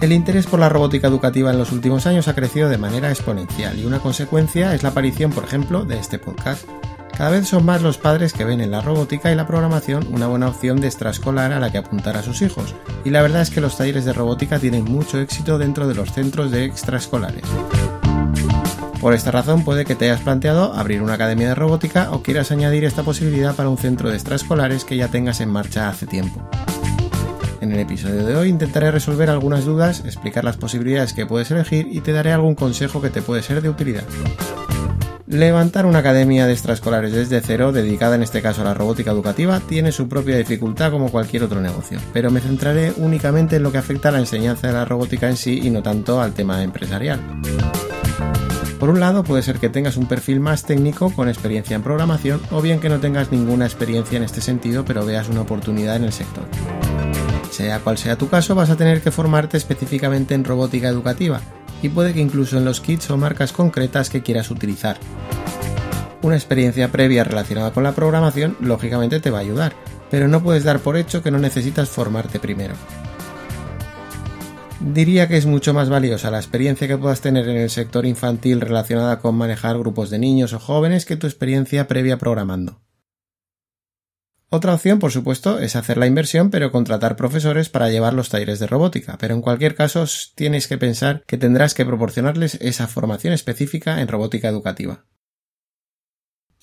El interés por la robótica educativa en los últimos años ha crecido de manera exponencial y una consecuencia es la aparición, por ejemplo, de este podcast. Cada vez son más los padres que ven en la robótica y la programación una buena opción de extraescolar a la que apuntar a sus hijos, y la verdad es que los talleres de robótica tienen mucho éxito dentro de los centros de extraescolares. Por esta razón puede que te hayas planteado abrir una academia de robótica o quieras añadir esta posibilidad para un centro de extraescolares que ya tengas en marcha hace tiempo. En el episodio de hoy intentaré resolver algunas dudas, explicar las posibilidades que puedes elegir y te daré algún consejo que te puede ser de utilidad. Levantar una academia de extraescolares desde cero, dedicada en este caso a la robótica educativa, tiene su propia dificultad como cualquier otro negocio, pero me centraré únicamente en lo que afecta a la enseñanza de la robótica en sí y no tanto al tema empresarial. Por un lado, puede ser que tengas un perfil más técnico con experiencia en programación o bien que no tengas ninguna experiencia en este sentido pero veas una oportunidad en el sector. Sea cual sea tu caso, vas a tener que formarte específicamente en robótica educativa y puede que incluso en los kits o marcas concretas que quieras utilizar. Una experiencia previa relacionada con la programación lógicamente te va a ayudar, pero no puedes dar por hecho que no necesitas formarte primero. Diría que es mucho más valiosa la experiencia que puedas tener en el sector infantil relacionada con manejar grupos de niños o jóvenes que tu experiencia previa programando. Otra opción, por supuesto, es hacer la inversión pero contratar profesores para llevar los talleres de robótica, pero en cualquier caso tienes que pensar que tendrás que proporcionarles esa formación específica en robótica educativa.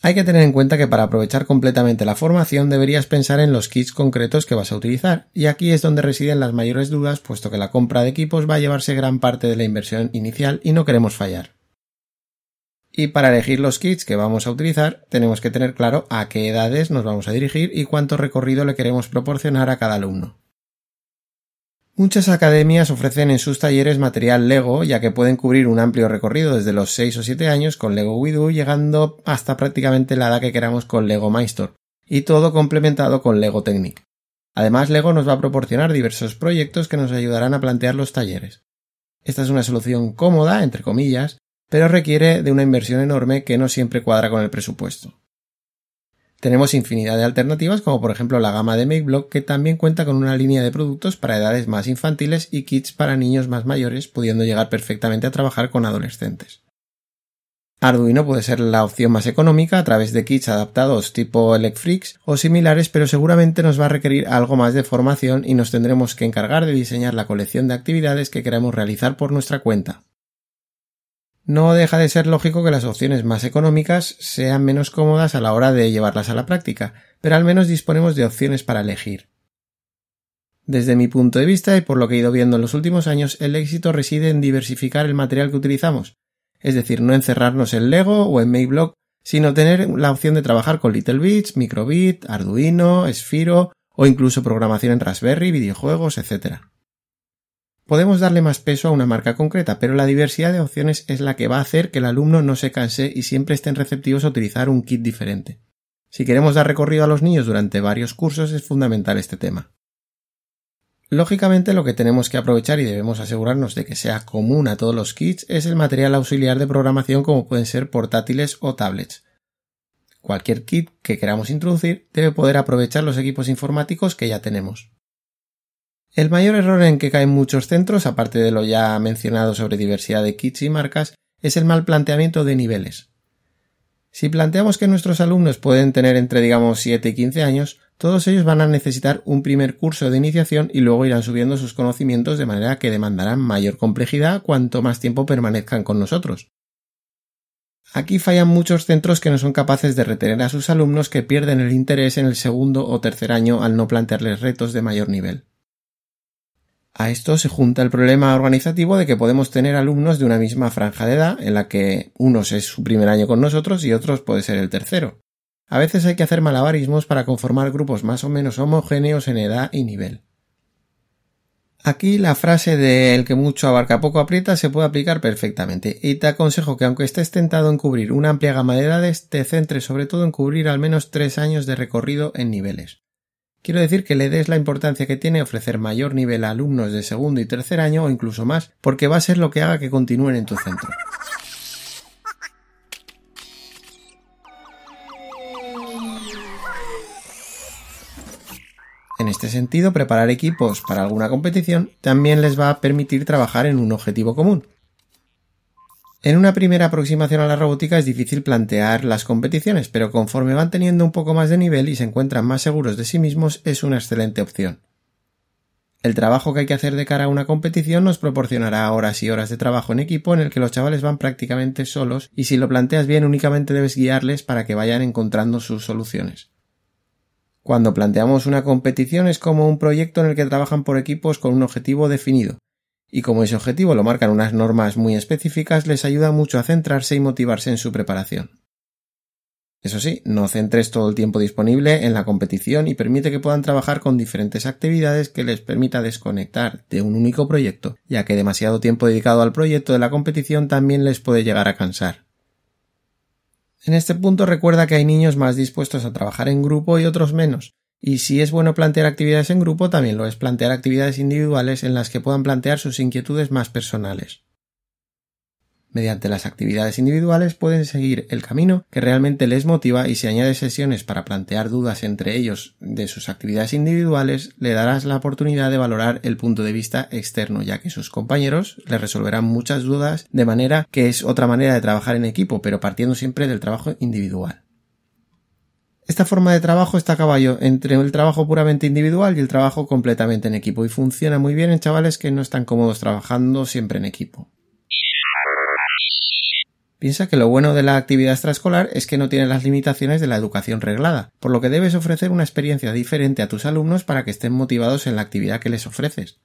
Hay que tener en cuenta que para aprovechar completamente la formación deberías pensar en los kits concretos que vas a utilizar, y aquí es donde residen las mayores dudas, puesto que la compra de equipos va a llevarse gran parte de la inversión inicial y no queremos fallar. Y para elegir los kits que vamos a utilizar, tenemos que tener claro a qué edades nos vamos a dirigir y cuánto recorrido le queremos proporcionar a cada alumno. Muchas academias ofrecen en sus talleres material Lego, ya que pueden cubrir un amplio recorrido desde los 6 o 7 años con Lego Widu, llegando hasta prácticamente la edad que queramos con Lego Maestor, y todo complementado con Lego Technic. Además, Lego nos va a proporcionar diversos proyectos que nos ayudarán a plantear los talleres. Esta es una solución cómoda, entre comillas, pero requiere de una inversión enorme que no siempre cuadra con el presupuesto. Tenemos infinidad de alternativas como por ejemplo la gama de MakeBlock que también cuenta con una línea de productos para edades más infantiles y kits para niños más mayores pudiendo llegar perfectamente a trabajar con adolescentes. Arduino puede ser la opción más económica a través de kits adaptados tipo Elecfreaks o similares, pero seguramente nos va a requerir algo más de formación y nos tendremos que encargar de diseñar la colección de actividades que queremos realizar por nuestra cuenta. No deja de ser lógico que las opciones más económicas sean menos cómodas a la hora de llevarlas a la práctica, pero al menos disponemos de opciones para elegir. Desde mi punto de vista y por lo que he ido viendo en los últimos años, el éxito reside en diversificar el material que utilizamos, es decir, no encerrarnos en Lego o en MakeBlock, sino tener la opción de trabajar con LittleBits, Microbit, Arduino, Sphero o incluso programación en Raspberry, videojuegos, etc. Podemos darle más peso a una marca concreta, pero la diversidad de opciones es la que va a hacer que el alumno no se canse y siempre estén receptivos a utilizar un kit diferente. Si queremos dar recorrido a los niños durante varios cursos es fundamental este tema. Lógicamente lo que tenemos que aprovechar y debemos asegurarnos de que sea común a todos los kits es el material auxiliar de programación como pueden ser portátiles o tablets. Cualquier kit que queramos introducir debe poder aprovechar los equipos informáticos que ya tenemos. El mayor error en que caen muchos centros, aparte de lo ya mencionado sobre diversidad de kits y marcas, es el mal planteamiento de niveles. Si planteamos que nuestros alumnos pueden tener entre digamos 7 y 15 años, todos ellos van a necesitar un primer curso de iniciación y luego irán subiendo sus conocimientos de manera que demandarán mayor complejidad cuanto más tiempo permanezcan con nosotros. Aquí fallan muchos centros que no son capaces de retener a sus alumnos que pierden el interés en el segundo o tercer año al no plantearles retos de mayor nivel. A esto se junta el problema organizativo de que podemos tener alumnos de una misma franja de edad, en la que unos es su primer año con nosotros y otros puede ser el tercero. A veces hay que hacer malabarismos para conformar grupos más o menos homogéneos en edad y nivel. Aquí la frase de el que mucho abarca poco aprieta se puede aplicar perfectamente y te aconsejo que aunque estés tentado en cubrir una amplia gama de edades, te centres sobre todo en cubrir al menos tres años de recorrido en niveles. Quiero decir que le des la importancia que tiene ofrecer mayor nivel a alumnos de segundo y tercer año o incluso más, porque va a ser lo que haga que continúen en tu centro. En este sentido, preparar equipos para alguna competición también les va a permitir trabajar en un objetivo común. En una primera aproximación a la robótica es difícil plantear las competiciones, pero conforme van teniendo un poco más de nivel y se encuentran más seguros de sí mismos es una excelente opción. El trabajo que hay que hacer de cara a una competición nos proporcionará horas y horas de trabajo en equipo en el que los chavales van prácticamente solos y si lo planteas bien únicamente debes guiarles para que vayan encontrando sus soluciones. Cuando planteamos una competición es como un proyecto en el que trabajan por equipos con un objetivo definido, y como ese objetivo lo marcan unas normas muy específicas, les ayuda mucho a centrarse y motivarse en su preparación. Eso sí, no centres todo el tiempo disponible en la competición y permite que puedan trabajar con diferentes actividades que les permita desconectar de un único proyecto, ya que demasiado tiempo dedicado al proyecto de la competición también les puede llegar a cansar. En este punto recuerda que hay niños más dispuestos a trabajar en grupo y otros menos, y si es bueno plantear actividades en grupo, también lo es plantear actividades individuales en las que puedan plantear sus inquietudes más personales. Mediante las actividades individuales pueden seguir el camino que realmente les motiva y si añades sesiones para plantear dudas entre ellos de sus actividades individuales, le darás la oportunidad de valorar el punto de vista externo, ya que sus compañeros le resolverán muchas dudas de manera que es otra manera de trabajar en equipo, pero partiendo siempre del trabajo individual. Esta forma de trabajo está a caballo entre el trabajo puramente individual y el trabajo completamente en equipo y funciona muy bien en chavales que no están cómodos trabajando siempre en equipo. Piensa que lo bueno de la actividad extraescolar es que no tiene las limitaciones de la educación reglada, por lo que debes ofrecer una experiencia diferente a tus alumnos para que estén motivados en la actividad que les ofreces.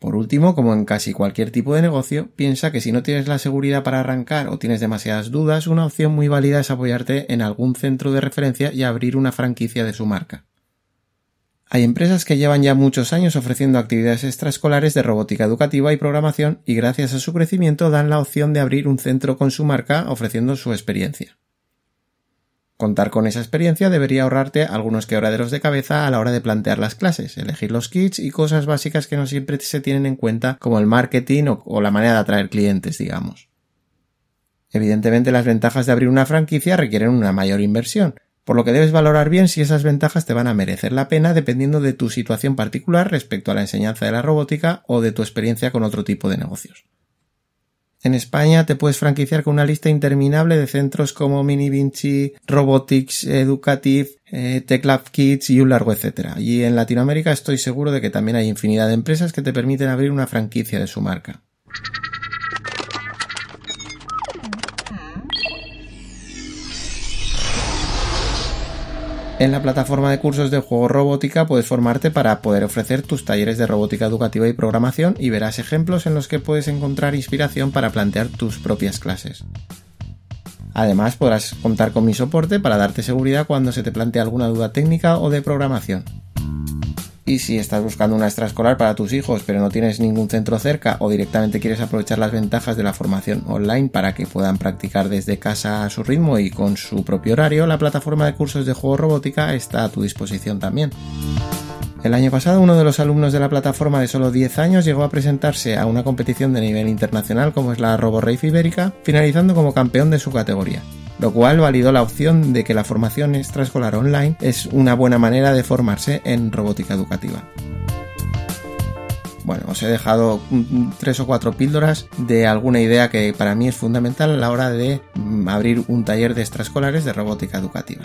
Por último, como en casi cualquier tipo de negocio, piensa que si no tienes la seguridad para arrancar o tienes demasiadas dudas, una opción muy válida es apoyarte en algún centro de referencia y abrir una franquicia de su marca. Hay empresas que llevan ya muchos años ofreciendo actividades extraescolares de robótica educativa y programación y gracias a su crecimiento dan la opción de abrir un centro con su marca ofreciendo su experiencia. Contar con esa experiencia debería ahorrarte algunos quebraderos de cabeza a la hora de plantear las clases, elegir los kits y cosas básicas que no siempre se tienen en cuenta como el marketing o, o la manera de atraer clientes, digamos. Evidentemente las ventajas de abrir una franquicia requieren una mayor inversión, por lo que debes valorar bien si esas ventajas te van a merecer la pena dependiendo de tu situación particular respecto a la enseñanza de la robótica o de tu experiencia con otro tipo de negocios. En España te puedes franquiciar con una lista interminable de centros como Mini Vinci, Robotics, Educative, eh, TechLab Kids y un largo etcétera. Y en Latinoamérica estoy seguro de que también hay infinidad de empresas que te permiten abrir una franquicia de su marca. En la plataforma de cursos de juego robótica puedes formarte para poder ofrecer tus talleres de robótica educativa y programación y verás ejemplos en los que puedes encontrar inspiración para plantear tus propias clases. Además podrás contar con mi soporte para darte seguridad cuando se te plantee alguna duda técnica o de programación. Y si estás buscando una extraescolar para tus hijos pero no tienes ningún centro cerca o directamente quieres aprovechar las ventajas de la formación online para que puedan practicar desde casa a su ritmo y con su propio horario, la plataforma de cursos de juego robótica está a tu disposición también. El año pasado uno de los alumnos de la plataforma de solo 10 años llegó a presentarse a una competición de nivel internacional como es la RoboRace Ibérica, finalizando como campeón de su categoría lo cual validó la opción de que la formación extraescolar online es una buena manera de formarse en robótica educativa. Bueno, os he dejado tres o cuatro píldoras de alguna idea que para mí es fundamental a la hora de mm, abrir un taller de extraescolares de robótica educativa.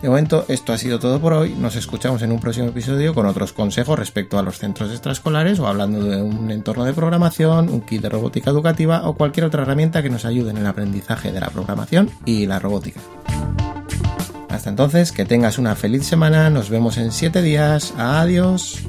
De momento, esto ha sido todo por hoy. Nos escuchamos en un próximo episodio con otros consejos respecto a los centros extraescolares o hablando de un entorno de programación, un kit de robótica educativa o cualquier otra herramienta que nos ayude en el aprendizaje de la programación y la robótica. Hasta entonces, que tengas una feliz semana. Nos vemos en 7 días. Adiós.